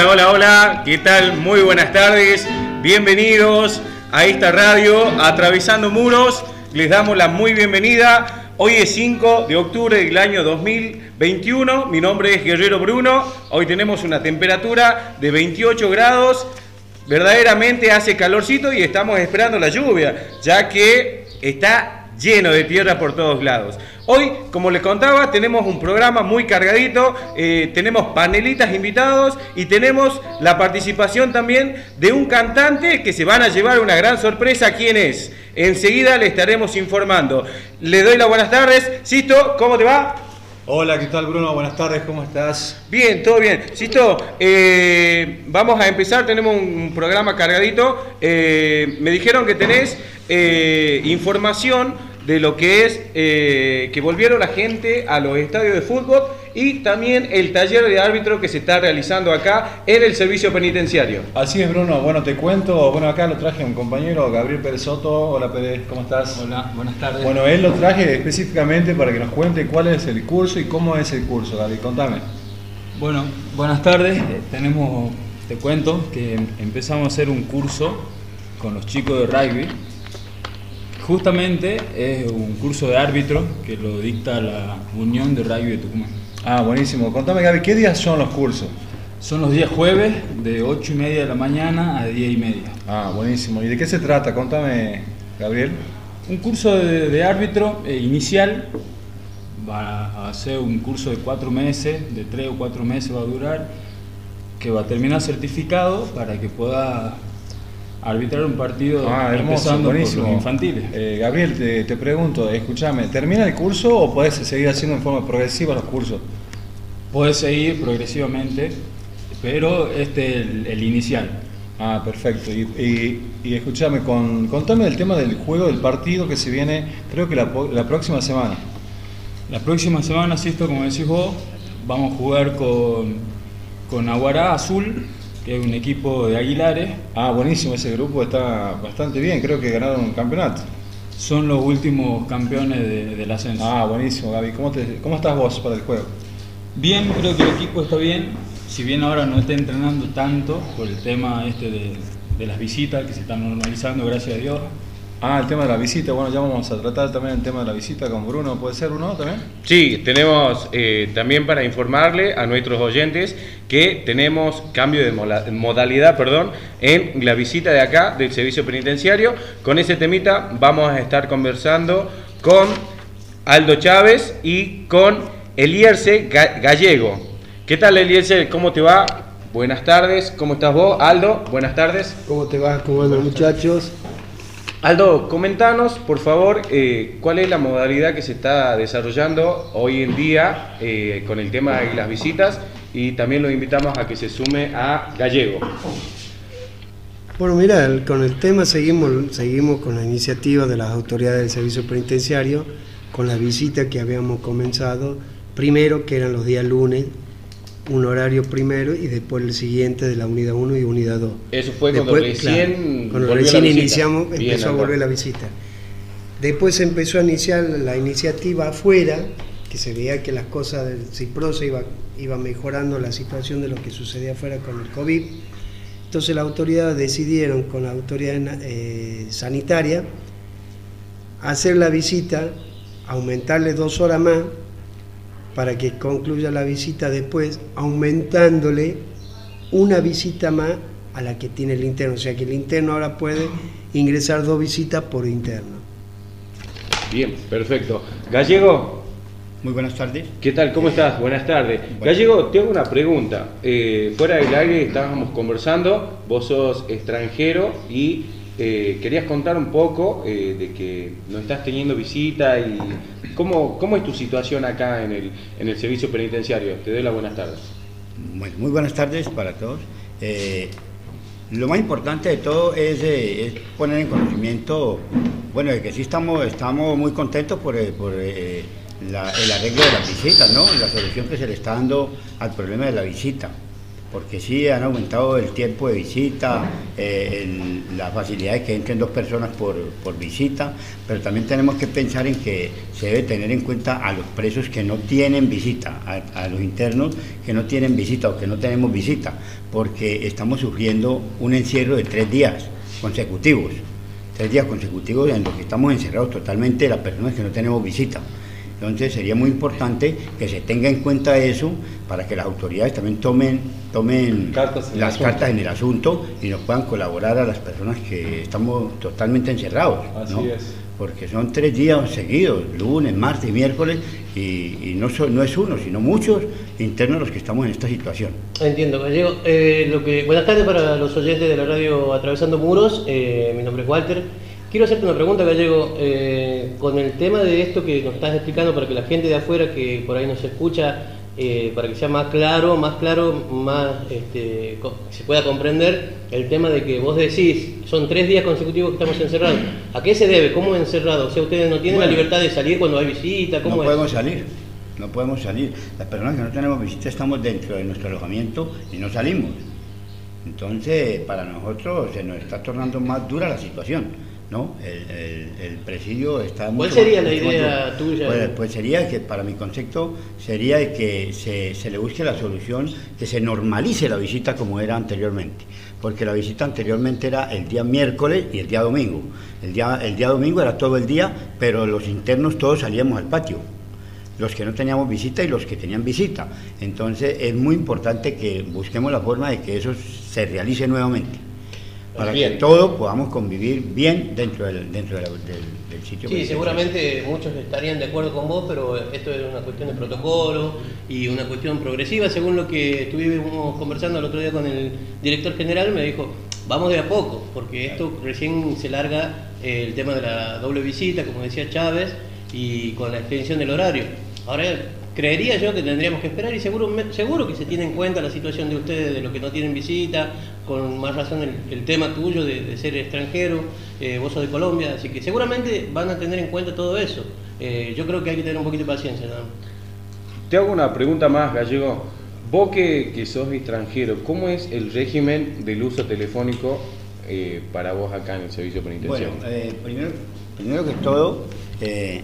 Hola, hola, hola, ¿qué tal? Muy buenas tardes, bienvenidos a esta radio Atravesando Muros, les damos la muy bienvenida. Hoy es 5 de octubre del año 2021, mi nombre es Guerrero Bruno, hoy tenemos una temperatura de 28 grados, verdaderamente hace calorcito y estamos esperando la lluvia, ya que está lleno de tierra por todos lados. Hoy, como les contaba, tenemos un programa muy cargadito, eh, tenemos panelitas invitados y tenemos la participación también de un cantante que se van a llevar una gran sorpresa. ¿Quién es? Enseguida le estaremos informando. Le doy las buenas tardes. Sisto, ¿cómo te va? Hola, ¿qué tal Bruno? Buenas tardes, ¿cómo estás? Bien, todo bien. Sisto, eh, vamos a empezar, tenemos un programa cargadito. Eh, me dijeron que tenés información de lo que es eh, que volvieron la gente a los estadios de fútbol y también el taller de árbitro que se está realizando acá en el servicio penitenciario. Así es, Bruno. Bueno, te cuento, bueno, acá lo traje un compañero, Gabriel Pérez Soto. Hola, Pérez, ¿cómo estás? Hola, buenas tardes. Bueno, él lo traje específicamente para que nos cuente cuál es el curso y cómo es el curso, Gabriel. Contame. Bueno, buenas tardes. Eh, tenemos, te cuento que empezamos a hacer un curso con los chicos de rugby Justamente es un curso de árbitro que lo dicta la Unión de Rugby de Tucumán. Ah, buenísimo. Contame, Gaby, ¿qué días son los cursos? Son los días jueves de 8 y media de la mañana a 10 y media. Ah, buenísimo. ¿Y de qué se trata? Contame, Gabriel. Un curso de, árbitro eh, inicial. Va a ser un curso de cuatro meses, de tres o cuatro meses va a durar, que va a terminar certificado para que pueda arbitrar un partido ah, empezando buenísimo. por los infantiles. Eh, Gabriel, te, pregunto, escúchame, ¿termina el curso o puedes seguir haciendo en forma progresiva los cursos? Puedes seguir progresivamente, pero este es el, inicial. Ah, perfecto. Y, escúchame, con, contame el tema del juego del partido que se viene, creo que la, la próxima semana. La próxima semana, Sisto, como decís vos, vamos a jugar con, con Aguará Azul que es un equipo de Aguilares. Ah, buenísimo, ese grupo está bastante bien, creo que ganaron un campeonato. Son los últimos campeones de, del ascenso. Ah, buenísimo, Gaby. ¿Cómo, ¿Cómo estás vos para el juego? Bien, creo que el equipo está bien. Si bien ahora no está entrenando tanto por el tema este de, de las visitas que se están normalizando, gracias a Dios, Ah, el tema de la visita, bueno, ya vamos a tratar también el tema de la visita con Bruno, ¿puede ser Bruno también? Sí, tenemos eh, también para informarle a nuestros oyentes que tenemos cambio de modalidad perdón, en la visita de acá del servicio penitenciario. Con ese temita vamos a estar conversando con Aldo Chávez y con Elierce Gallego. ¿Qué tal Elierce? ¿Cómo te va? Buenas tardes, ¿cómo estás vos? Aldo, buenas tardes. ¿Cómo te va? ¿Cómo andan muchachos? Aldo, comentanos, por favor, eh, cuál es la modalidad que se está desarrollando hoy en día eh, con el tema de las visitas y también lo invitamos a que se sume a Gallego. Bueno, mira, con el tema seguimos, seguimos con la iniciativa de las autoridades del servicio penitenciario, con la visita que habíamos comenzado, primero que eran los días lunes, un horario primero y después el siguiente de la unidad 1 y unidad 2. Eso fue cuando recién, cuando recién iniciamos, empezó a volver la visita. Después se empezó a iniciar la iniciativa afuera, que se veía que las cosas del CIPROSA iba, iba mejorando la situación de lo que sucedía afuera con el COVID. Entonces las autoridades decidieron con la autoridad eh, sanitaria hacer la visita, aumentarle dos horas más para que concluya la visita después, aumentándole una visita más a la que tiene el interno. O sea que el interno ahora puede ingresar dos visitas por interno. Bien, perfecto. Gallego. Muy buenas tardes. ¿Qué tal? ¿Cómo estás? Buenas tardes. Gallego, te hago una pregunta. Eh, fuera del aire estábamos conversando, vos sos extranjero y eh, querías contar un poco eh, de que no estás teniendo visita y cómo, cómo es tu situación acá en el, en el servicio penitenciario. Te doy las buenas tardes. Bueno, muy buenas tardes para todos. Eh, lo más importante de todo es, poner en conocimiento, bueno, de que sí estamos, estamos muy contentos por, por el arreglo de la visita, ¿no? La solución que se le está dando al problema de la visita. Porque sí han aumentado el tiempo de visita, eh, las facilidades que entren dos personas por, visita, pero también tenemos que pensar en que se debe tener en cuenta a los presos que no tienen visita, a, los internos que no tienen visita o que no tenemos visita, porque estamos sufriendo un encierro de tres días consecutivos, tres días consecutivos en los que estamos encerrados totalmente las personas que no tenemos visita. Entonces sería muy importante que se tenga en cuenta eso para que las autoridades también tomen, tomen las cartas en el asunto y nos puedan colaborar a las personas que estamos totalmente encerrados. Así es. Porque son tres días seguidos, lunes, martes, miércoles, y, no, no es uno, sino muchos internos los que estamos en esta situación. Entiendo, Gallego. Eh, lo que, buenas tardes para los oyentes de la radio Atravesando Muros. Eh, mi nombre es Walter. Quiero hacerte una pregunta, Gallego, eh, con el tema de esto que nos estás explicando para que la gente de afuera que por ahí nos escucha, eh, para que sea más claro, más claro, más este, se pueda comprender el tema de que vos decís, son tres días consecutivos que estamos encerrados. ¿A qué se debe? ¿Cómo encerrados? O sea, ustedes no tienen la libertad de salir cuando hay visita, ¿cómo no podemos salir. No podemos salir. Las personas que no tenemos visita estamos dentro de nuestro alojamiento y no salimos. Entonces, para nosotros se nos está tornando más dura la situación. ¿No? El, presidio está ¿Cuál sería la idea tuya? Pues, pues, sería que, para mi concepto, sería que se, le busque la solución, que se normalice la visita como era anteriormente, porque la visita anteriormente era el día miércoles y el día domingo. El día, el día domingo era todo el día, pero los internos todos salíamos al patio los que no teníamos visita y los que tenían visita. Entonces es muy importante que busquemos la forma de que eso se realice nuevamente para que todos podamos convivir bien dentro del, dentro del, sitio. Sí, seguramente muchos estarían de acuerdo con vos, pero esto es una cuestión de protocolo y una cuestión progresiva, según lo que estuvimos conversando el otro día con el director general, me dijo, vamos de a poco, porque esto recién se larga eh, el tema de la doble visita, como decía Chávez, y con la extensión del horario. Ahora creería yo que tendríamos que esperar y seguro, seguro que se tiene en cuenta la situación de ustedes, de los que no tienen visita, con más razón el, tema tuyo de, ser extranjero, eh, vos sos de Colombia, así que seguramente van a tener en cuenta todo eso. Eh, yo creo que hay que tener un poquito de paciencia. Te hago una pregunta más, Gallego. Vos que, que sos extranjero, ¿cómo es el régimen del uso telefónico eh, para vos acá en el servicio penitenciario? Bueno, primero, primero que todo, en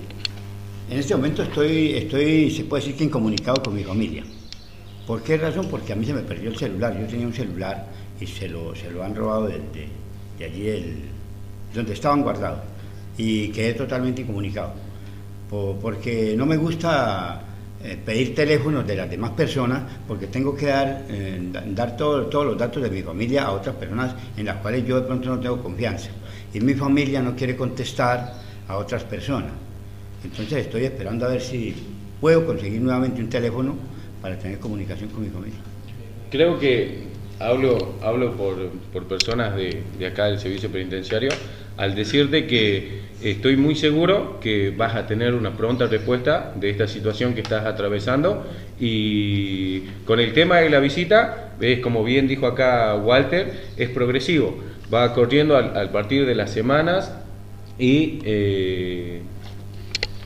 este momento estoy, estoy, se puede decir que incomunicado con mi familia. ¿Por qué razón? Porque a mí se me perdió el celular. Yo tenía un celular y se lo, se lo han robado de, de, allí, el, donde estaban guardados. Y quedé totalmente incomunicado. porque no me gusta eh, pedir teléfonos de las demás personas porque tengo que dar, eh, dar todos los datos de mi familia a otras personas en las cuales yo de pronto no tengo confianza. Y mi familia no quiere contestar a otras personas. Entonces estoy esperando a ver si puedo conseguir nuevamente un teléfono para tener comunicación con mi familia. Creo que hablo, hablo por, personas de, acá del servicio penitenciario al decirte que estoy muy seguro que vas a tener una pronta respuesta de esta situación que estás atravesando. Y con el tema de la visita, ves como bien dijo acá Walter, es progresivo, va corriendo al, partir de las semanas y eh,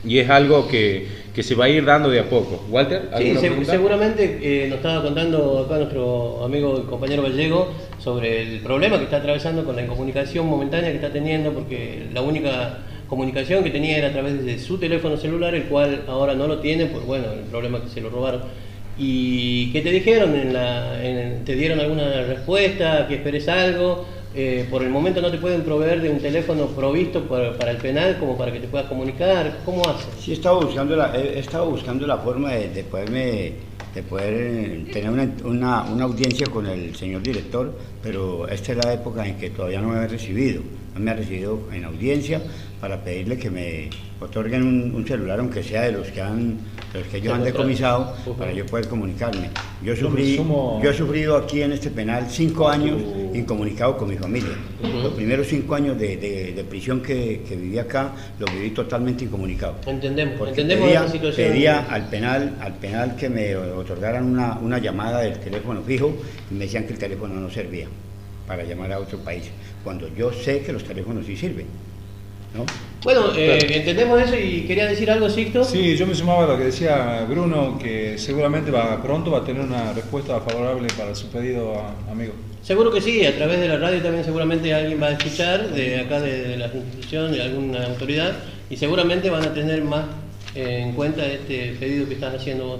y es algo que, que, se va a ir dando de a poco. Walter, sí, seguramente eh, nos estaba contando acá nuestro amigo y compañero gallego sobre el problema que está atravesando con la incomunicación momentánea que está teniendo, porque la única comunicación que tenía era a través de su teléfono celular, el cual ahora no lo tiene, pues bueno, el problema es que se lo robaron. ¿Y qué te dijeron? En la, ¿Te dieron alguna respuesta? ¿Que esperes algo? Eh, por el momento no te pueden proveer de un teléfono provisto para, el penal como para que te puedas comunicar. ¿Cómo haces? Sí, he estado buscando la, he, estado buscando la forma de, poderme de poder eh, tener una, una, audiencia con el señor director, pero esta es la época en que todavía no me ha recibido, me ha recibido en audiencia para pedirle que me otorguen un, celular, aunque sea de los que han, los que ellos han decomisado, para yo poder comunicarme. Yo, sufrí, yo he sufrido aquí en este penal cinco años incomunicado con mi familia. Los primeros cinco años de, prisión que, viví acá, los viví totalmente incomunicado. Entendemos, Porque entendemos pedía, situación. Pedía al penal, al penal que me otorgaran una, una llamada del teléfono fijo y me decían que el teléfono no servía para llamar a otro país, cuando yo sé que los teléfonos sí sirven. ¿no? Bueno, eh, entendemos eso y quería decir algo, Sixto. Sí, yo me sumaba a lo que decía Bruno, que seguramente va, pronto va a tener una respuesta favorable para su pedido, amigo. Seguro que sí, a través de la radio también seguramente alguien va a escuchar, de acá de, de la institución, de alguna autoridad, y seguramente van a tener más en cuenta este pedido que estás haciendo vos.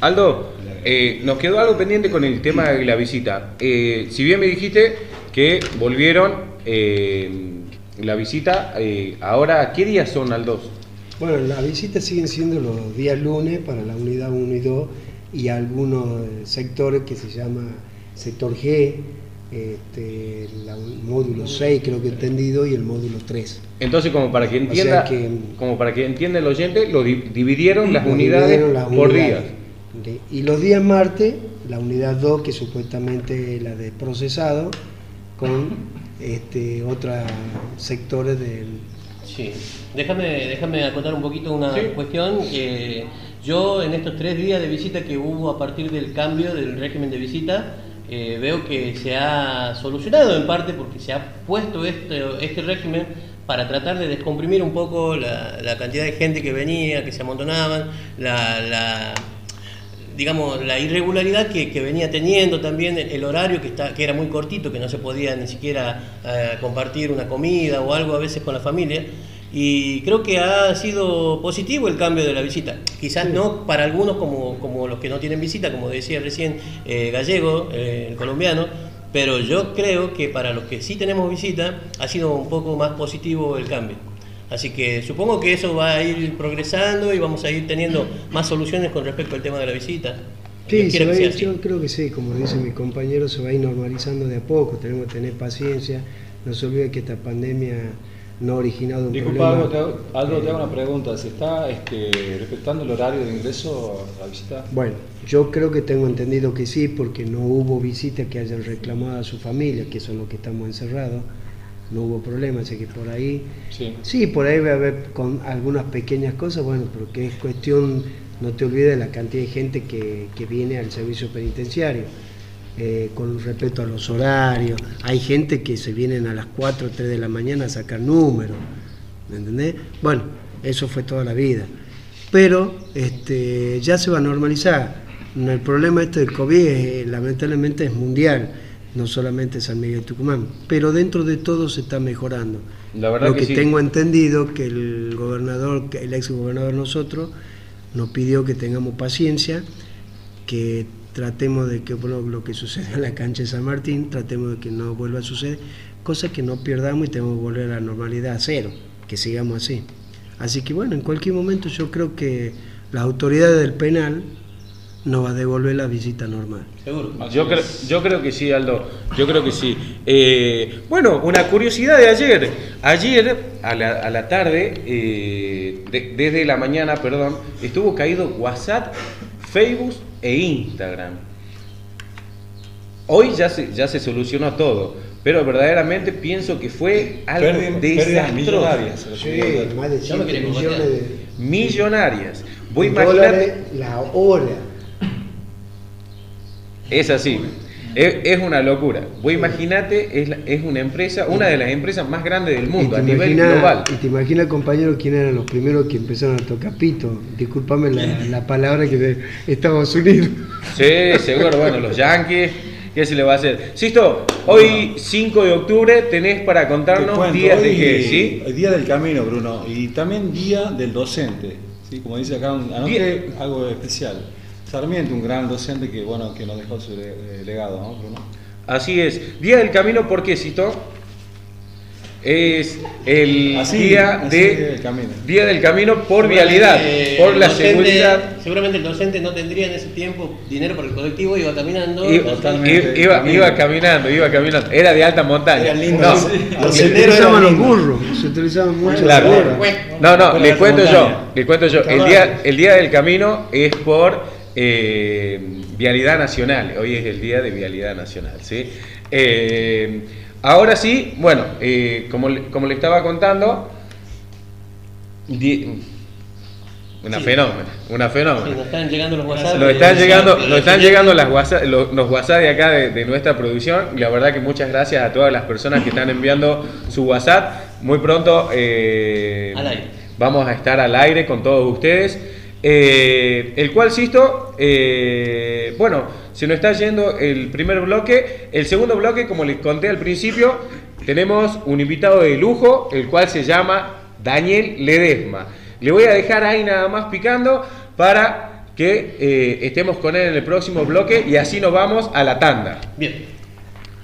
Aldo, eh, nos quedó algo pendiente con el tema de la visita. Eh, si bien me dijiste que volvieron eh, la visita, ahora, ¿qué días son, Aldo? Bueno, las visitas siguen siendo los días lunes para la unidad 1 y 2 y algunos sectores que se llama sector G, este, el módulo 6 creo que he entendido y el módulo 3. Entonces como para que entienda, como para que entienda el oyente, lo dividieron las unidades por Y los días martes, la unidad 2 que supuestamente la de procesado con este otros sectores del Sí, déjame, déjame acotar un poquito una cuestión que yo en estos tres días de visita que hubo a partir del cambio del régimen de visita, eh, veo que se ha solucionado en parte porque se ha puesto este, este régimen para tratar de descomprimir un poco la, cantidad de gente que venía, que se amontonaban, la, digamos, la irregularidad que, venía teniendo también el, horario que, está, que era muy cortito, que no se podía ni siquiera eh, compartir una comida o algo a veces con la familia y creo que ha sido positivo el cambio de la visita. Quizás no para algunos como, como, los que no tienen visita, como decía recién eh, Gallego, eh, el colombiano, pero yo creo que para los que sí tenemos visita ha sido un poco más positivo el cambio. Así que supongo que eso va a ir progresando y vamos a ir teniendo más soluciones con respecto al tema de la visita. Sí, yo creo que sí, como dice mi compañero, se va a ir normalizando de a poco, tenemos que tener paciencia, no se olvide que esta pandemia no originado un Disculpa, Algo, te hago, algo te hago una pregunta. ¿Se está este, respetando el horario de ingreso a la visita? Bueno, yo creo que tengo entendido que sí, porque no hubo visita que hayan reclamado a su familia, que son los que estamos encerrados. No hubo problema, así que por ahí. Sí. sí, por ahí va a haber con algunas pequeñas cosas, bueno, pero que es cuestión, no te olvides de la cantidad de gente que, que viene al servicio penitenciario eh, con respecto a los horarios. Hay gente que se vienen a las 4 o 3 de la mañana a sacar números, ¿me entendés? Bueno, eso fue toda la vida. Pero este, ya se va a normalizar. El problema este del COVID eh, lamentablemente es mundial, no solamente San Miguel de Tucumán, pero dentro de todo se está mejorando. Lo que, tengo entendido que el gobernador, el ex gobernador nosotros, nos pidió que tengamos paciencia, que tratemos de que lo que sucede en la cancha de San Martín, tratemos de que no vuelva a suceder, cosa que no pierdamos y tenemos que volver a la normalidad a cero, que sigamos así. Así que bueno, en cualquier momento yo creo que las autoridades del penal nos va a devolver la visita normal. Seguro. Yo creo, yo creo que sí, Aldo. Yo creo que sí. Eh, bueno, una curiosidad de ayer. Ayer, a la, a la tarde, eh, desde la mañana, perdón, estuvo caído WhatsApp, Facebook e Instagram. Hoy ya se, ya se solucionó todo, pero verdaderamente pienso que fue algo desastroso. Millonarias. Voy a imaginar. La hora. Es así. Es, una locura. Vos imaginate, es, es una empresa, una de las empresas más grandes del mundo a nivel global. Y te imaginas, compañero, quién eran los primeros que empezaron a tocar pito. Discúlpame la, palabra que de Estados Unidos. Sí, seguro, bueno, los Yankees. ¿Qué se le va a hacer? Sisto, hoy 5 de octubre tenés para contarnos días de qué, ¿sí? Día del camino, Bruno, y también día del docente, ¿sí? Como dice acá, anoté algo especial. Sarmiento, un gran docente que, bueno, que nos dejó su legado, ¿no, Bruno? Así es. Día del Camino, ¿por qué cito? Es el día, de, camino. día del Camino por vialidad, por la seguridad. Seguramente el docente no tendría en ese tiempo dinero para el colectivo, iba caminando. Iba, iba, caminando, iba caminando. Era de alta montaña. Era lindo. No, se utilizaban los burros, se utilizaban mucho claro. No, no, les cuento yo, les cuento yo. El día, el día del Camino es por eh, vialidad nacional, hoy es el día de vialidad nacional. ¿sí? Eh, ahora sí, bueno, eh, como, como, le estaba contando, Una Sí. fenómena, una fenómena. Sí, nos están llegando los WhatsApp. Nos están llegando, nos están llegando las WhatsApp, los, los WhatsApp de acá de, de nuestra producción la verdad que muchas gracias a todas las personas que están enviando su WhatsApp. Muy pronto eh, vamos a estar al aire con todos ustedes. Eh, el cual, Sisto, eh, bueno, se nos está yendo el primer bloque. El segundo bloque, como les conté al principio, tenemos un invitado de lujo, el cual se llama Daniel Ledesma. Le voy a dejar ahí nada más picando para que eh, estemos con él en el próximo bloque y así nos vamos a la tanda. Bien.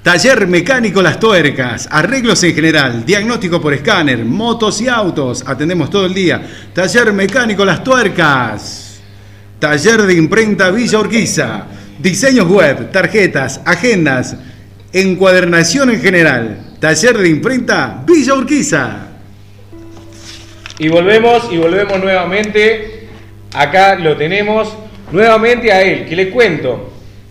Taller Mecánico Las Tuercas, arreglos en general, diagnóstico por escáner, motos y autos, atendemos todo el día. Taller Mecánico Las Tuercas, Taller de Imprenta Villa Urquiza, diseños web, tarjetas, agendas, encuadernación en general. Taller de Imprenta Villa Urquiza. Y volvemos y volvemos nuevamente. Acá lo tenemos nuevamente a él, que le cuento.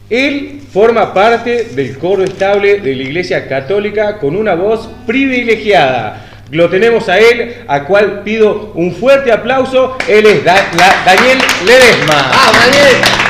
Él forma parte del coro estable de la Iglesia Católica con una voz privilegiada. Lo tenemos a él, a cual pido un fuerte aplauso. Él es Daniel Ledesma. ¡Ah, Daniel!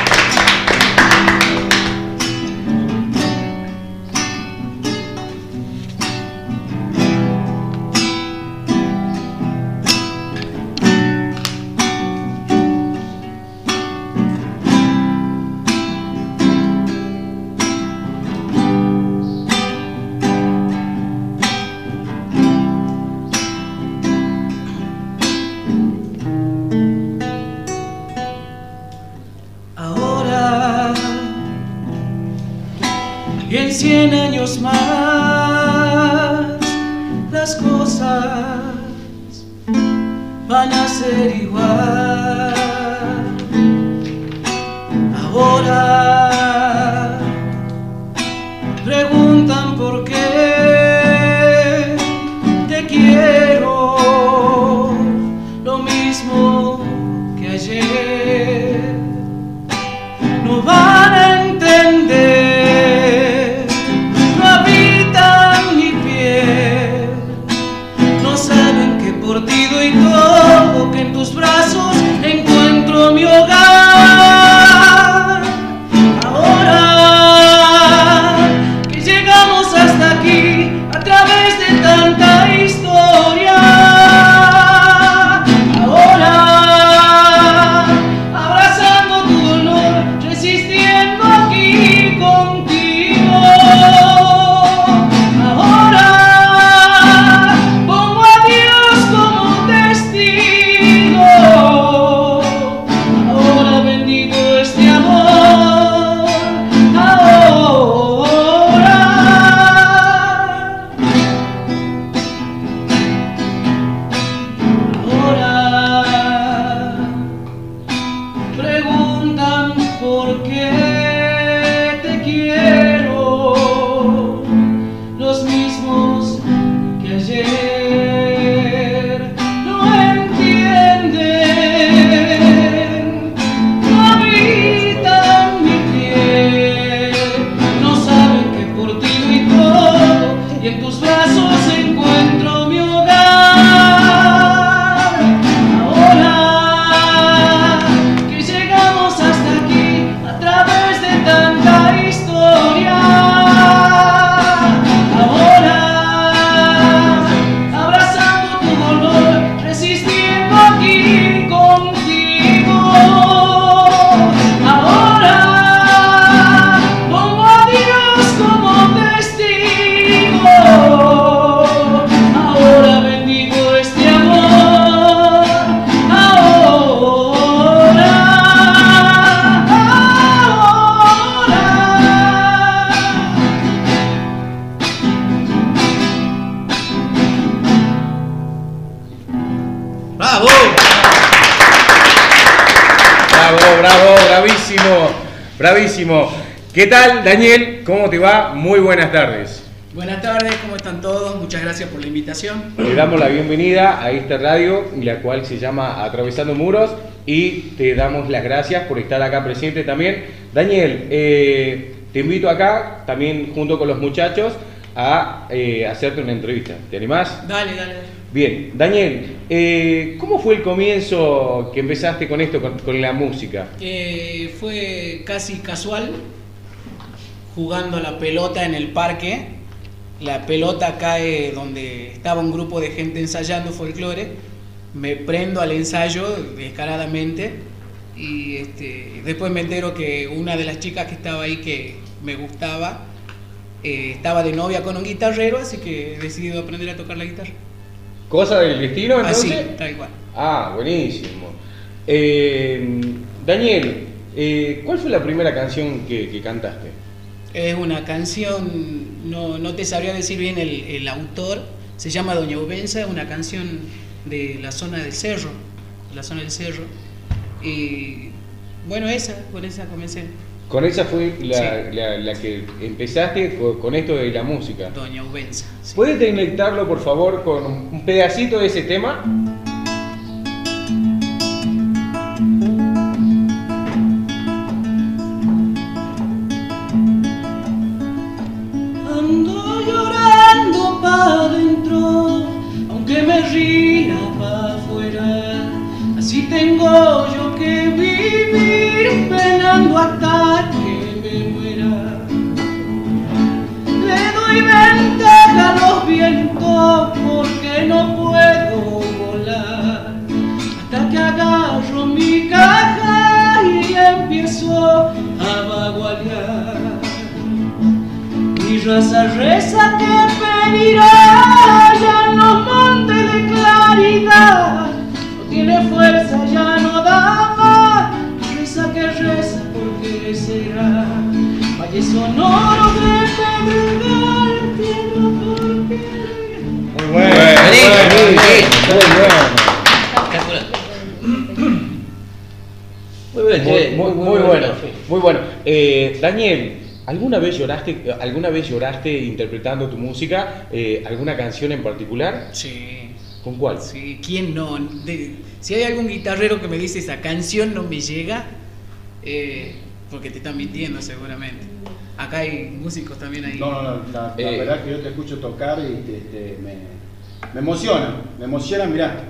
Más las cosas van a ser igual. ¡Bravo! Bravo, bravo, bravísimo, bravísimo. ¿Qué tal, Daniel? ¿Cómo te va? Muy buenas tardes. Buenas tardes, ¿cómo están todos? Muchas gracias por la invitación. Le damos la bienvenida a esta radio, la cual se llama Atravesando Muros, y te damos las gracias por estar acá presente también. Daniel, eh, te invito acá, también junto con los muchachos, a eh, hacerte una entrevista. ¿Te animás? Dale, dale. Bien, Daniel, eh, ¿cómo fue el comienzo que empezaste con esto, con, con la música? Eh, fue casi casual, jugando a la pelota en el parque. La pelota cae donde estaba un grupo de gente ensayando folclore. Me prendo al ensayo descaradamente y este, después me entero que una de las chicas que estaba ahí que me gustaba eh, estaba de novia con un guitarrero, así que he decidido aprender a tocar la guitarra. ¿Cosa del destino entonces? Así, tal cual. Ah, buenísimo. Eh, Daniel, eh, ¿cuál fue la primera canción que, que cantaste? Es una canción, no, no te sabría decir bien el, el autor, se llama Doña Ubenza, es una canción de la zona del cerro, la zona del cerro. Y bueno, esa, con esa comencé. Con esa fue la, Sí. la- la que empezaste co- con, esto de la música. Doña Ubenza. sí. ¿Puedes deleitarlo, por favor, con un pedacito de ese tema? Mi raza reza que pedirá ya en los montes de claridad. No tiene fuerza, ya no da más. Reza que reza porque será. Valle sonoro de pedregal, tierra por tierra. Muy bueno. Muy Espectacular. Muy bien, Muy, muy, muy bueno, muy bueno. Eh, Daniel, ¿alguna vez lloraste, alguna vez lloraste interpretando tu música? Eh, ¿Alguna canción en particular? Sí. ¿Con cuál? Sí, ¿quién no? De- si hay algún guitarrero que me dice esa canción no me llega, eh, porque te están mintiendo seguramente. Acá hay músicos también ahí. No, no, no, la, la Eh. verdad es que yo te escucho tocar y te- te- me, me emociona, me emociona mirar,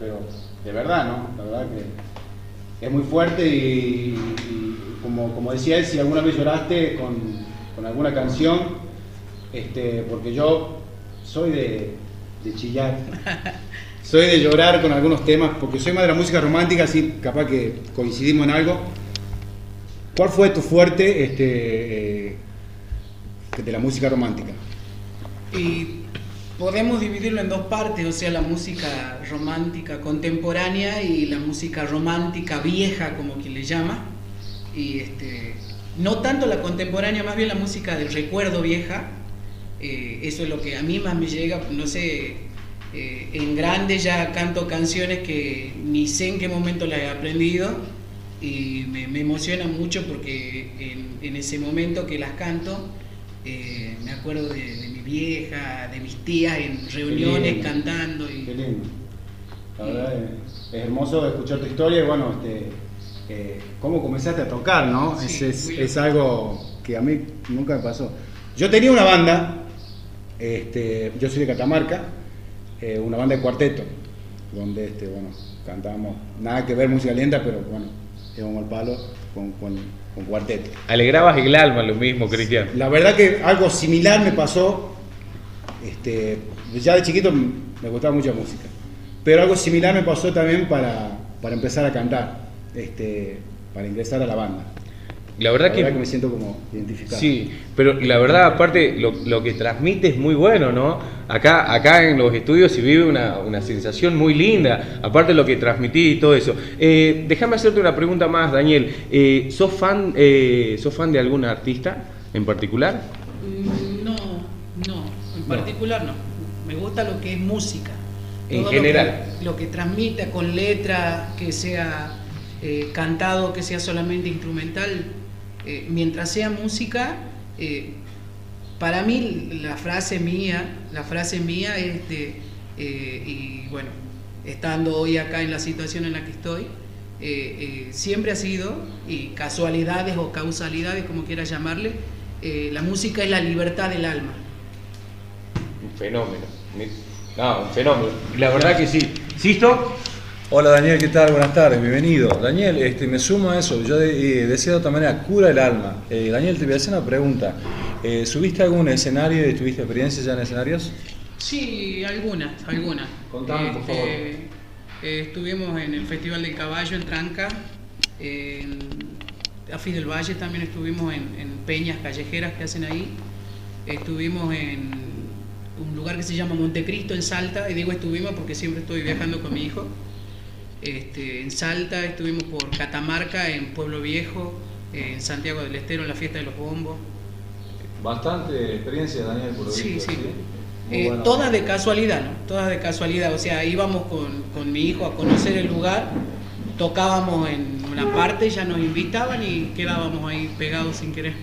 pero de verdad, ¿no? La verdad que es muy fuerte y, y como, como decía él, si alguna vez lloraste con, con alguna canción, este, porque yo soy de, de chillar, soy de llorar con algunos temas, porque soy más de la música romántica, así capaz que coincidimos en algo. ¿Cuál fue tu fuerte este, eh, de la música romántica? Y podemos dividirlo en dos partes, o sea, la música romántica contemporánea y la música romántica vieja, como quien le llama. Y este, no tanto la contemporánea, más bien la música del recuerdo vieja. Eh, eso es lo que a mí más me llega, no sé, eh, en grande ya canto canciones que ni sé en qué momento las he aprendido y me, me emociona mucho porque en, en ese momento que las canto eh, me acuerdo de, de mi vieja, de mis tías en reuniones lindo. cantando Qué y lindo. La verdad es, es hermoso escuchar tu historia y bueno, este, eh, cómo comenzaste a tocar, ¿no? Sí, es, es- es algo que a mí nunca me pasó. Yo tenía una banda, este, yo soy de Catamarca, eh, una banda de cuarteto, donde este, bueno, cantábamos, nada que ver música lenta, pero bueno, íbamos al palo con, con, con cuarteto. Alegrabas el alma, lo mismo, Cristian. La verdad que algo similar me pasó. Este, ya de chiquito me gustaba mucha música. Pero algo similar me pasó también para, para empezar a cantar, este, para ingresar a la banda. La verdad La que verdad que me siento como identificado. Sí, pero la verdad, aparte, lo, lo que transmite es muy bueno, ¿no? Acá, acá en los estudios se vive una, una sensación muy linda, aparte lo que transmití y todo eso. Eh, déjame hacerte una pregunta más, Daniel. Eh, ¿sos, fan, eh, ¿Sos fan de algún artista en particular? Mm, no, no, en particular no. Me gusta lo que es música. En Todo general. Lo que, lo que transmita con letra, que sea eh, cantado, que sea solamente instrumental, eh, mientras sea música, eh, para mí la frase mía, la frase mía es de, eh, y bueno, estando hoy acá en la situación en la que estoy, eh, eh, siempre ha sido, y casualidades o causalidades, como quieras llamarle, la música es la libertad del alma. Un fenómeno. Me- No, un fenómeno. La verdad que sí. ¿Sisto? Hola Daniel, ¿qué tal? Buenas tardes, bienvenido. Daniel, este, me sumo a eso, yo de- eh, decía de otra manera, cura el alma. Eh, Daniel, te voy a hacer una pregunta. Eh, ¿Subiste algún escenario y tuviste experiencia ya en escenarios? Sí, algunas, algunas. Contame, por Este, favor. eh, estuvimos en el Festival del Caballo en Tranca, en Afis del Valle también estuvimos en, en peñas callejeras que hacen ahí. Estuvimos en un lugar que se llama Montecristo en Salta, y digo estuvimos porque siempre estoy viajando con mi hijo. Este, en Salta estuvimos por Catamarca, en Pueblo Viejo, en Santiago del Estero, en la fiesta de los bombos. Bastante experiencia, Daniel, por lo Sí, visto, sí. Muy Eh, bueno. todas de casualidad, ¿no? Todas de casualidad. O sea, íbamos con, con mi hijo a conocer el lugar, tocábamos en una parte, ya nos invitaban y quedábamos ahí pegados sin querer.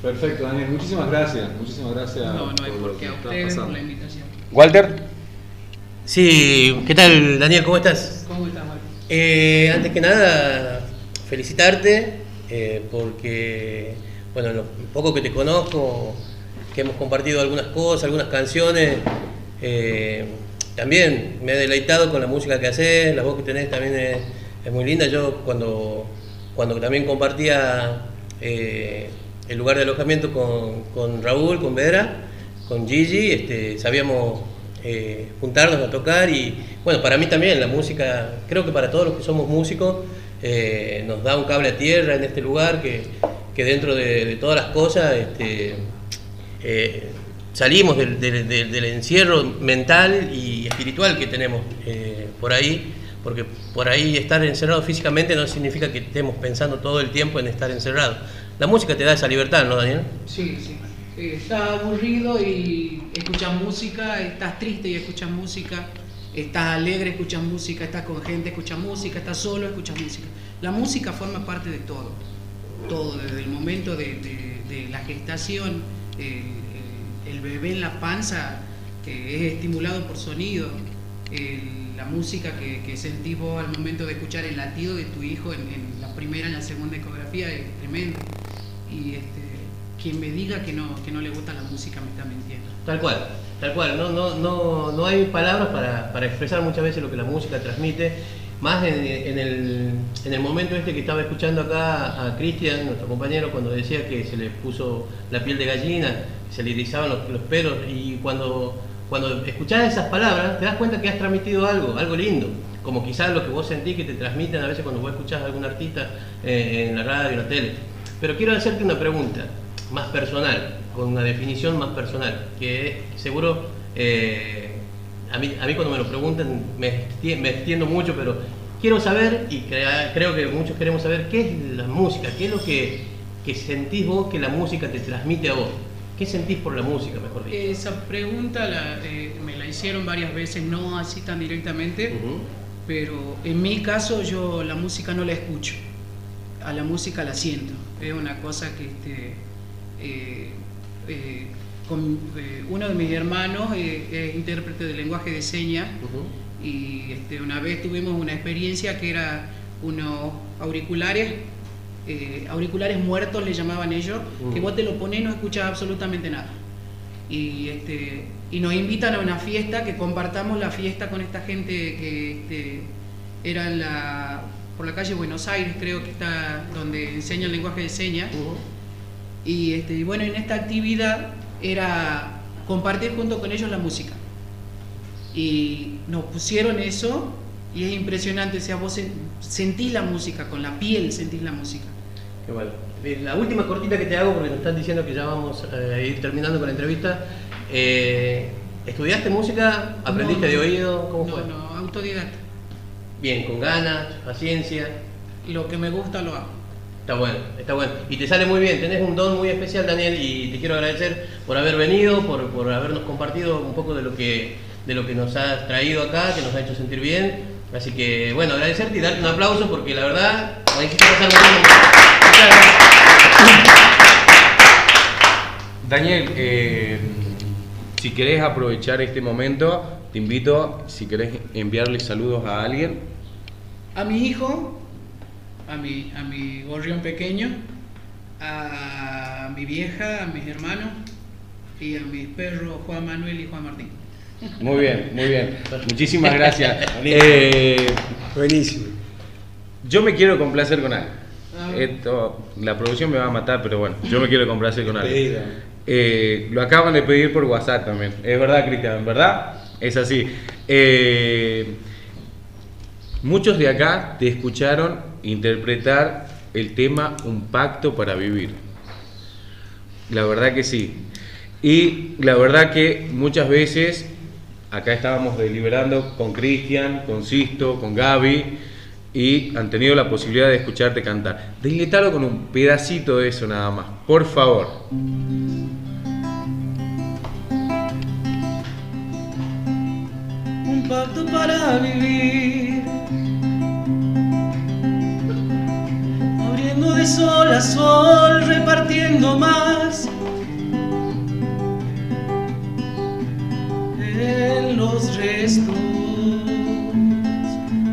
Perfecto, Daniel, muchísimas gracias. Muchísimas gracias. No, no hay por qué. A ustedes por la invitación. Walter. Sí, ¿qué tal Daniel? ¿Cómo estás? Eh, antes que nada, felicitarte eh, porque, bueno, lo poco que te conozco, que hemos compartido algunas cosas, algunas canciones, eh, también me he deleitado con la música que haces, la voz que tenés también es, muy linda. Yo cuando, cuando también compartía el lugar de alojamiento con, con Raúl, con Vedra, con Gigi, este, sabíamos eh, juntarnos a tocar y bueno, para mí también la música, creo que para todos los que somos músicos, eh, nos da un cable a tierra en este lugar que, que dentro de, de todas las cosas este, eh, salimos del, del- del- encierro mental y espiritual que tenemos eh, por ahí, porque por ahí estar encerrado físicamente no significa que estemos pensando todo el tiempo en estar encerrado. La música te da esa libertad, ¿no, Daniel? Sí, sí. Eh, estás aburrido y escuchas música, estás triste y escuchas música, estás alegre, escuchas música, estás con gente, escuchas música, estás solo, escuchas música. La música forma parte de todo, todo, desde el momento de, la gestación, el, el- el bebé en la panza que es estimulado por sonido, la música que, que sentís vos al momento de escuchar el latido de tu hijo en, en la primera, en la segunda ecografía es tremendo. Y este, quien me diga que no, que no le gusta la música me está mintiendo. Tal cual, tal cual. No, no, no, no hay palabras para, para expresar muchas veces lo que la música transmite. Más en, en el, en el momento este que estaba escuchando acá a Cristian, nuestro compañero, cuando decía que se le puso la piel de gallina, se le erizaban los, los pelos, y cuando, cuando escuchás esas palabras te das cuenta que has transmitido algo, algo lindo. Como quizás lo que vos sentís que te transmiten a veces cuando vos escuchás a algún artista eh, en la radio, en la tele. Pero quiero hacerte una pregunta más personal, con una definición más personal, que seguro eh, a, mí, a mí cuando me lo preguntan me, me extiendo mucho, pero quiero saber, y crea- creo que muchos queremos saber, qué es la música, qué es lo que, que sentís vos que la música te transmite a vos. ¿Qué sentís por la música, mejor dicho? Esa pregunta la, eh, me la hicieron varias veces, no así tan directamente, Ujú. pero en mi caso yo la música no la escucho, a la música la siento. Es una cosa que este, con, eh, uno de mis hermanos eh, es intérprete de lenguaje de señas y este, una vez tuvimos una experiencia que era unos auriculares, eh, auriculares muertos le llamaban ellos, que vos te lo pones y no escuchas absolutamente nada. Y, este, y nos invitan a una fiesta, que compartamos la fiesta con esta gente que este, era la, por la calle Buenos Aires, creo que está donde enseñan lenguaje de señas. Y este, bueno, en esta actividad era compartir junto con ellos la música. Y nos pusieron eso y es impresionante, o sea, vos sen- sentís la música, con la piel sentís la música. Qué bueno. Eh, La última cortita que te hago, porque nos están diciendo que ya vamos eh, a ir terminando con la entrevista. Eh, ¿Estudiaste música? ¿Aprendiste No, de no. oído? ¿Cómo no, fue? no, autodidacta. Bien, con ganas, paciencia. Lo que me gusta lo hago. Está bueno, está bueno. Y te sale muy bien, tenés un don muy especial, Daniel, y te quiero agradecer por haber venido, por, por habernos compartido un poco de lo que de lo que nos has traído acá, que nos ha hecho sentir bien. Así que, bueno, agradecerte y darte un aplauso porque la verdad, me hiciste pasar muy bien. Muchas gracias. Daniel, eh, si querés aprovechar este momento, te invito, si querés enviarle saludos a alguien. A mi hijo, a mi, a mi gorrión pequeño, a mi vieja, a mis hermanos y a mis perros Juan Manuel y Juan Martín. Muy bien, muy bien. Muchísimas gracias. Eh, Buenísimo. yo me quiero complacer con algo. Esto, la producción me va a matar, pero bueno, yo me quiero complacer con algo. Eh, lo acaban de pedir por WhatsApp también. Es verdad, Cristian, ¿verdad? Es así. Eh, muchos de acá te escucharon interpretar el tema Un pacto para vivir. La verdad que sí. Y la verdad que muchas veces acá estábamos deliberando con Cristian, con Sisto, con Gaby y han tenido la posibilidad de escucharte cantar. Deletalo con un pedacito de eso nada más, por favor. un pacto para vivir. De sol a sol, repartiendo más. En los restos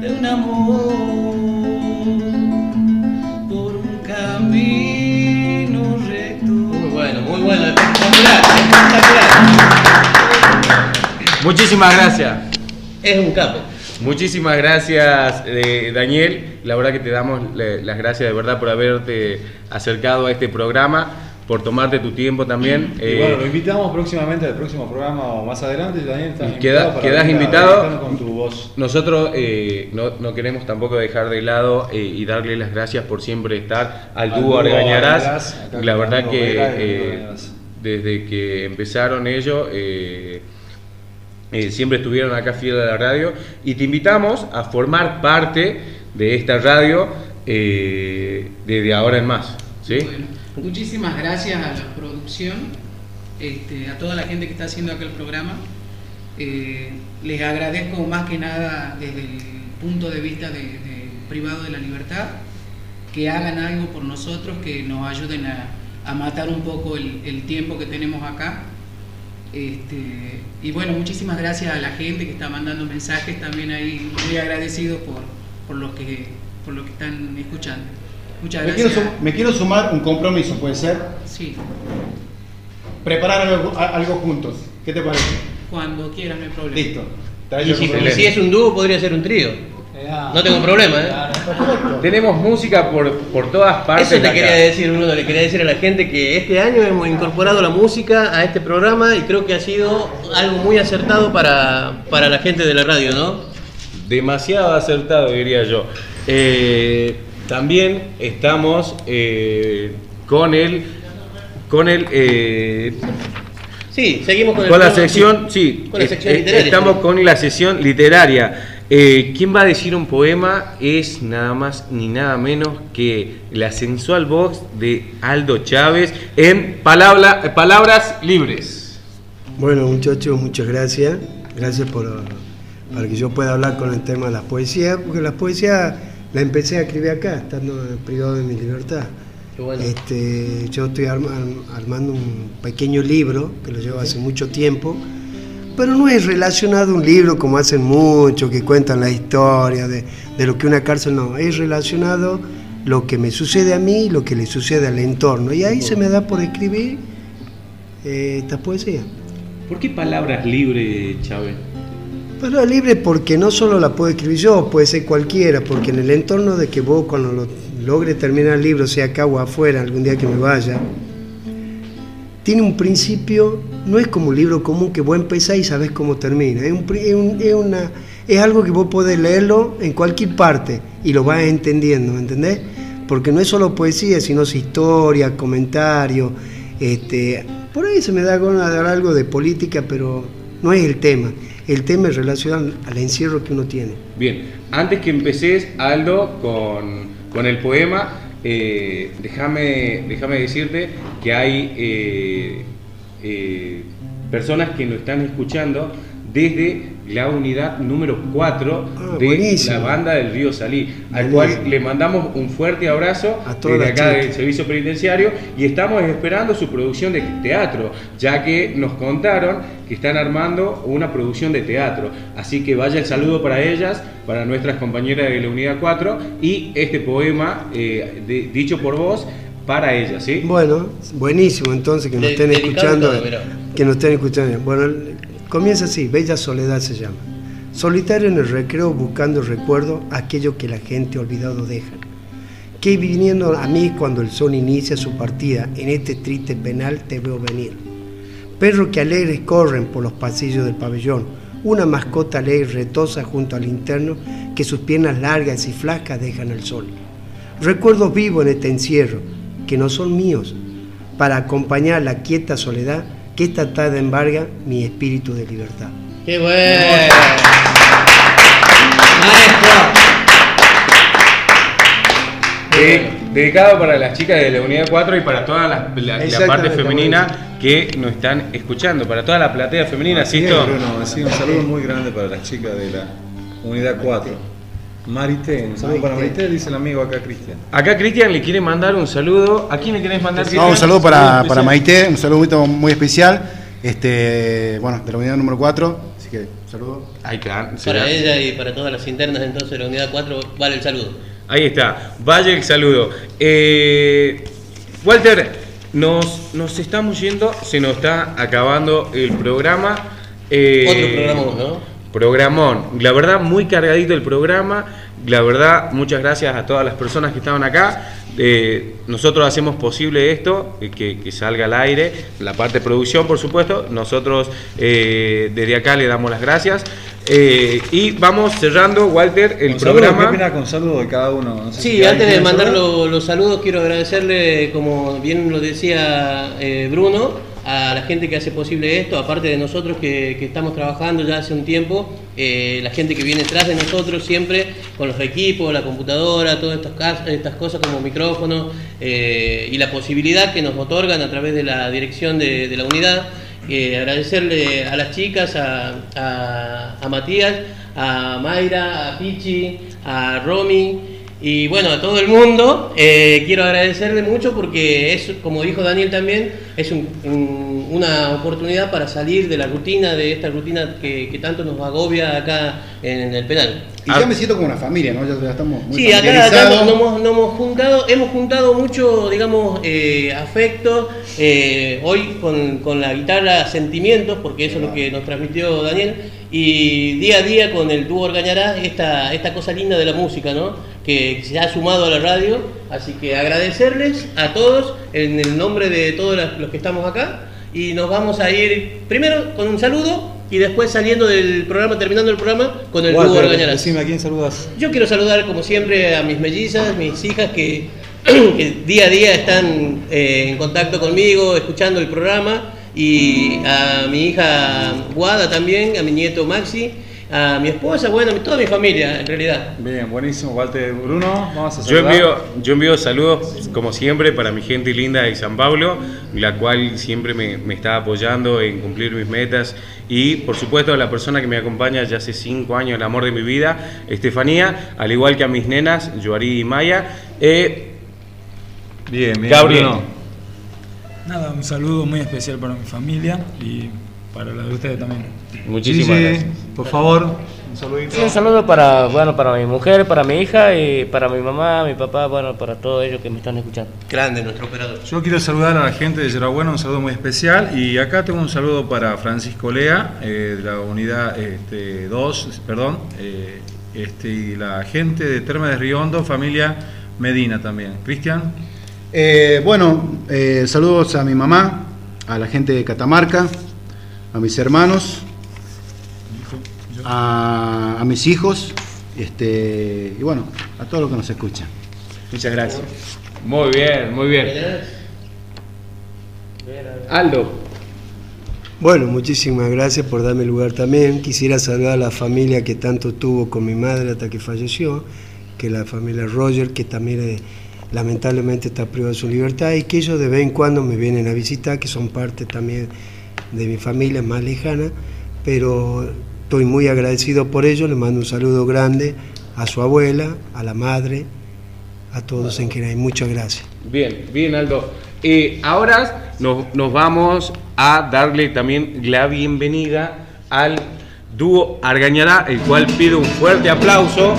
de un amor por un camino recto. Muy bueno, muy bueno. Espectacular, espectacular. Muchísimas gracias. Es un capo. Muchísimas gracias, eh, Daniel. La verdad que te damos las gracias de verdad por haberte acercado a este programa, por tomarte tu tiempo también. Y Eh, bueno, lo invitamos próximamente al próximo programa o más adelante. Daniel, estás Queda- invitado con tu voz. Nosotros eh, no, no queremos tampoco dejar de lado eh, y darle las gracias por siempre estar al, Al dúo Argañarás. La verdad que eh, desde que empezaron ellos, eh, siempre estuvieron acá fieles a la radio y te invitamos a formar parte de esta radio eh, desde ahora en más. ¿sí? Muchísimas gracias a la producción, este, a toda la gente que está haciendo aquel programa. Eh, les agradezco más que nada desde el punto de vista de, privado de la libertad, que hagan algo por nosotros, que nos ayuden a, matar un poco el, el tiempo que tenemos acá. Este, y bueno, muchísimas gracias a la gente que está mandando mensajes, también ahí muy agradecido por, por, los que, por lo que están escuchando. Muchas Me quiero, gracias. me quiero sumar un compromiso, ¿puede ser? Sí, Preparar algo, juntos. ¿Qué te parece? cuando quieras, no hay problema. Listo. Y si, y si es un dúo, podría ser un trío. No tengo problema, ¿eh? Tenemos música por, por todas partes. Eso te de quería decir, Bruno, le quería decir a la gente que este año hemos incorporado la música a este programa y creo que ha sido algo muy acertado para, para la gente de la radio, ¿no? Demasiado acertado, diría yo. Eh, también estamos eh, con el. Con el. eh, Sí, seguimos con, el con la programa, sección. Sí, Con la sección literaria. estamos con la sesión literaria. Eh, ¿Quién va a decir un poema? Es nada más ni nada menos que la sensual voz de Aldo Chávez en palabra- palabras libres. Bueno, muchachos, muchas gracias. Gracias por para que yo pueda hablar con el tema de las poesías, porque las poesías las empecé a escribir acá, estando privado de mi libertad. Bueno. Este, yo estoy arma- armando un pequeño libro que lo llevo hace mucho tiempo, pero no es relacionado a un libro como hacen muchos que cuentan la historia de, de lo que una cárcel no, es relacionado lo que me sucede a mí y lo que le sucede al entorno. Y ahí se me da por escribir eh, esta poesía. ¿Por qué palabras libres, Chávez? Pero libre porque no solo la puedo escribir yo, puede ser cualquiera, porque en el entorno de que vos cuando lo logre terminar el libro, sea acá o afuera, algún día que me vaya, tiene un principio, no es como un libro común que vos empezás y sabés cómo termina, es, es algo que vos podés leerlo en cualquier parte y lo vas entendiendo, ¿me entendés? Porque no es solo poesía, sino historia, comentario, este, por ahí se me da ganas de dar algo de política, pero no es el tema. El tema es relacionado al encierro que uno tiene. Bien, antes que empeces, Aldo, con, con el poema, eh, déjame decirte que hay eh, eh, personas que nos están escuchando desde la unidad número 4 Ah, de buenísimo. la banda del Río Salí, al Buenísimo. cual le mandamos un fuerte abrazo A desde acá del servicio penitenciario y estamos esperando su producción de teatro, ya que nos contaron que están armando una producción de teatro. Así que vaya el saludo para ellas, para nuestras compañeras de la unidad 4 y este poema eh, de- dicho por vos para ellas, ¿sí? Bueno, buenísimo entonces que nos estén dedicado escuchando. todo, que nos estén escuchando. Bueno, Comienza así, Bella Soledad se llama. Solitario en el recreo buscando recuerdo aquello que la gente olvidado deja. Que viniendo a mí cuando el sol inicia su partida, en este triste penal te veo venir. Perros que alegres corren por los pasillos del pabellón, una mascota alegre retosa junto al interno que sus piernas largas y flacas dejan al sol. Recuerdos vivos en este encierro, que no son míos, para acompañar la quieta soledad que esta tarde embarga mi espíritu de libertad. ¡Qué bueno! Maestro. De- dedicado para las chicas de la unidad 4 y para toda la, la- la parte femenina que nos están escuchando, para toda la platea femenina, Así es, ¿Sisto? Bruno, sí, un saludo muy grande para las chicas de la unidad 4. Marité, un saludo para Marité. Dice el amigo acá Cristian. Acá Cristian le quiere mandar un saludo. ¿A quién le querés mandar? No, un saludo para, para. Maite, un saludo muy especial. Este, bueno, de la unidad número 4. Así que, saludo. Ahí está. Para ella y para todas las internas entonces de la unidad 4 vale el saludo. Ahí está. Vaya el saludo. Eh, Walter, nos, nos estamos yendo, se nos está acabando el programa. Eh, Otro programón, ¿no? Programón. La verdad, muy cargadito el programa. La verdad, muchas gracias a todas las personas que estaban acá. Eh, nosotros hacemos posible esto, eh, que, que salga al aire, la parte de producción, por supuesto. Nosotros eh, desde acá le damos las gracias. Eh, y vamos cerrando, Walter, el programa. ¿Qué opina con saludo de cada uno? No sé Sí, si antes de mandar saludar. lo- los saludos, quiero agradecerle, como bien lo decía eh, Bruno, a la gente que hace posible esto, aparte de nosotros que, que estamos trabajando ya hace un tiempo, eh, la gente que viene detrás de nosotros siempre, con los equipos, la computadora, todas estas, estas cosas como micrófonos eh, y la posibilidad que nos otorgan a través de la dirección de, de la unidad. Eh, agradecerle a las chicas, a, a- a Matías, a Mayra, a Pichi, a Romy y bueno, a todo el mundo. Eh, quiero agradecerle mucho porque es, como dijo Daniel también, es un- un- una oportunidad para salir de la rutina, de esta rutina que, que tanto nos agobia acá en el penal. Y ya me siento como una familia, ¿no? Ya, ya estamos muy Sí, acá, acá familiarizados. nos, nos hemos, nos hemos juntado, hemos juntado mucho, digamos, eh, afecto, eh, hoy con, con la guitarra sentimientos, porque eso es lo que nos transmitió Daniel, y día a día con el dúo Orgañará, esta, esta cosa linda de la música, ¿no? Que se ha sumado a la radio, así que agradecerles a todos en el nombre de todos los- que estamos acá, y nos vamos a ir primero con un saludo y después saliendo del programa, terminando el programa, con el dúo Orgañará. decime a quién saludas. Yo quiero saludar como siempre a mis mellizas, mis hijas que, que día a día están eh, en contacto conmigo, escuchando el programa, y a mi hija Guada también, a mi nieto Maxi, a mi esposa, bueno, a toda mi familia en realidad. Bien, buenísimo. Walter Bruno, vamos a Yo saludar. envío, yo envío saludos, como siempre, para mi gente linda de San Pablo, la cual siempre me, me está apoyando en cumplir mis metas. Y, por supuesto, a la persona que me acompaña ya hace cinco años, el amor de mi vida, Estefanía, al igual que a mis nenas, Joarí y Maya. Eh, Bien, bien. Gabriel. Bruno. Nada, un saludo muy especial para mi familia y para la de ustedes también. muchísimas Gigi, gracias. por favor, un saludito. Sí, un saludo para, bueno, para mi mujer, para mi hija y para mi mamá, mi papá, bueno, para todos ellos que me están escuchando. Grande nuestro operador. Yo quiero saludar a la gente de Yerabuena, un saludo muy especial. Y acá tengo un saludo para Francisco Lea, eh, de la unidad 2, perdón, eh, este, y la gente de Terma de Riondo, familia Medina también. Cristian, Eh, bueno, eh, saludos a mi mamá, a la gente de Catamarca, a mis hermanos, a, a mis hijos, este, y bueno, a todos los que nos escuchan. Muchas gracias. Muy bien, muy bien. Aldo, Bueno, muchísimas gracias por darme lugar también. Quisiera saludar a la familia que tanto tuvo con mi madre hasta que falleció, que es la familia Roger, que también eh, lamentablemente está privada de su libertad y que ellos de vez en cuando me vienen a visitar, que son parte también de mi familia más lejana, pero estoy muy agradecido por ello, le mando un saludo grande a su abuela, a la madre, a todos en general. Muchas gracias. Bien, bien Aldo. Eh, ahora nos, nos vamos a darle también la bienvenida al dúo Argañará, el cual pido un fuerte aplauso.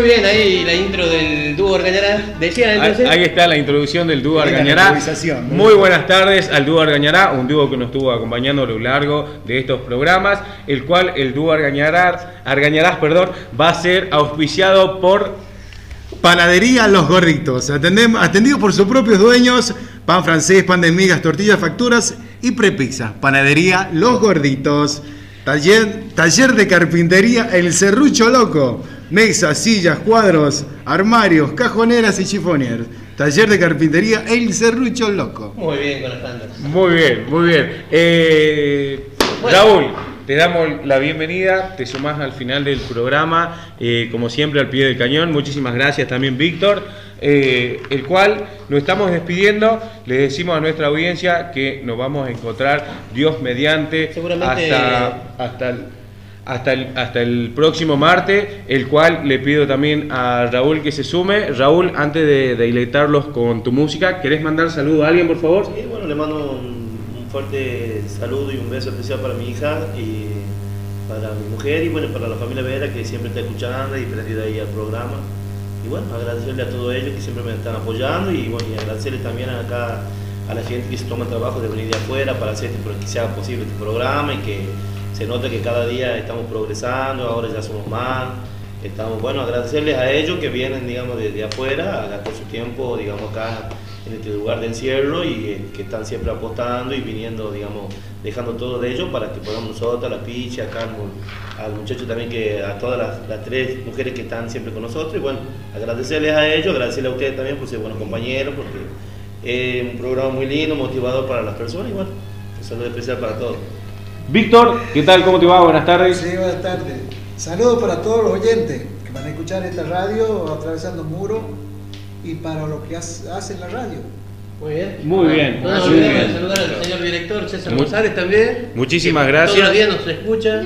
Muy bien, ahí la intro del dúo Argañará. Decía entonces. Ahí está la introducción del dúo Argañará. Muy buenas tardes al dúo Argañará, un dúo que nos estuvo acompañando a lo largo de estos programas, el cual el dúo Argañará, Argañarás perdón, va a ser auspiciado por Panadería Los Gorditos, atendem- atendido por sus propios dueños, pan francés, pan de migas, tortillas, facturas y prepizza. Panadería Los Gorditos, taller, taller de carpintería El Serrucho Loco, mesas, sillas, cuadros, armarios, cajoneras y chifoniers. Taller de carpintería El Serrucho Loco. Muy bien con las tandas. Muy bien, muy bien. Eh, Bueno. Raúl, te damos la bienvenida, te sumás al final del programa, eh, como siempre al pie del cañón. Muchísimas gracias también, Víctor. eh, el cual nos estamos despidiendo, le decimos a nuestra audiencia que nos vamos a encontrar Dios mediante Seguramente- hasta, hasta el, hasta el, hasta el próximo martes, el cual le pido también a Raúl que se sume. Raúl, antes de, de deleitarlos con tu música, ¿querés mandar saludo a alguien, por favor? Y bueno, le mando un, un fuerte saludo y un beso especial para mi hija y para mi mujer y bueno, para la familia Vera que siempre está escuchando y prendida ahí al programa. Y bueno, agradecerle a todos ellos que siempre me están apoyando y bueno, y agradecerle también acá a la gente que se toma el trabajo de venir de afuera para hacer este, que sea posible este programa y que se nota que cada día estamos progresando, ahora ya somos más. Estamos, bueno, agradecerles a ellos que vienen, digamos, desde afuera a gastar su tiempo, digamos, acá en este lugar de encierro y eh, que están siempre apostando y viniendo, digamos, dejando todo de ellos para que podamos nosotros, a la picha, acá al, mu- al muchacho también, que a todas las, las tres mujeres que están siempre con nosotros. Y bueno, agradecerles a ellos, agradecerles a ustedes también por ser buenos compañeros, porque es un programa muy lindo, motivador para las personas y bueno, un saludo especial para todos. Víctor, ¿qué tal? ¿Cómo te va? Buenas tardes. Sí, buenas tardes. Saludos para todos los oyentes que van a escuchar esta radio atravesando muro y para los que hace- hacen la radio. Muy bien. Muy bien, No nos muy olvidemos de bien. saludar al señor director César González también. Muchísimas gracias. Todos los días nos escucha.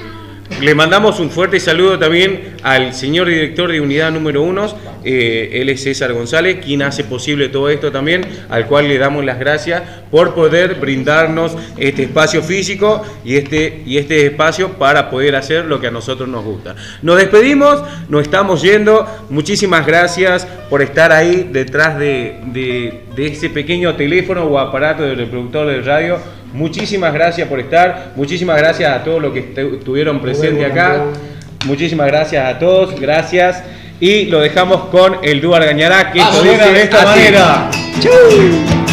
Le mandamos un fuerte saludo también al señor director de unidad número uno, eh, él es César González, quien hace posible todo esto también, al cual le damos las gracias por poder brindarnos este espacio físico y este, y este espacio para poder hacer lo que a nosotros nos gusta. Nos despedimos, nos estamos yendo, muchísimas gracias por estar ahí detrás de, de- de ese pequeño teléfono o aparato del reproductor de radio. Muchísimas gracias por estar, muchísimas gracias a todos los que estu- estuvieron presentes acá. Muchísimas gracias a todos, gracias. Y lo dejamos con el dúo Argañará, que esto Vamos, dice de esta así. manera. Cuando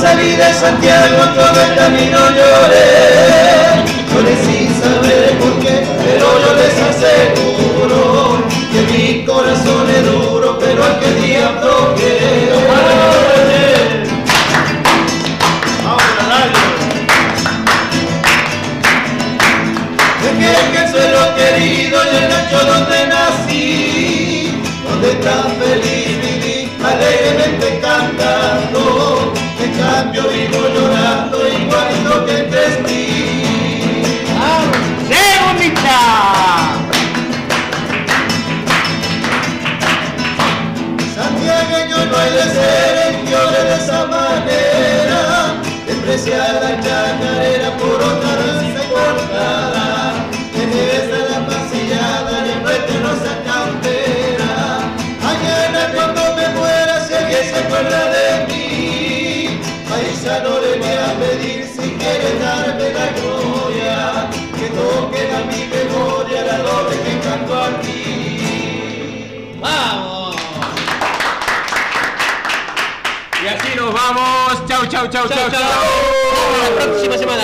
salí de Santiago todo el camino lloré, lloré sin saber por qué, pero yo les aseguro que mi corazón es duro, pero aquel día. Dejé que el suelo querido y el rancho donde nací, donde tan feliz viví, alegremente cantando, cambio vivo llorando igualito que crecí. ¡Sí, bonita! Santiagueño no hay de ser en que ore de esa manera, despreciar la chacarera por otra danza cortada, esa la pasillada y no se cantera. Mañana cuando me muera si alguien se acuerda de paisano le voy a pedir si quiere darme la gloria, que toquen a mi memoria la doble que canto aquí. ¡Vamos! Y así nos vamos. Chau, chau, chau, chau, chau. Hasta la próxima semana.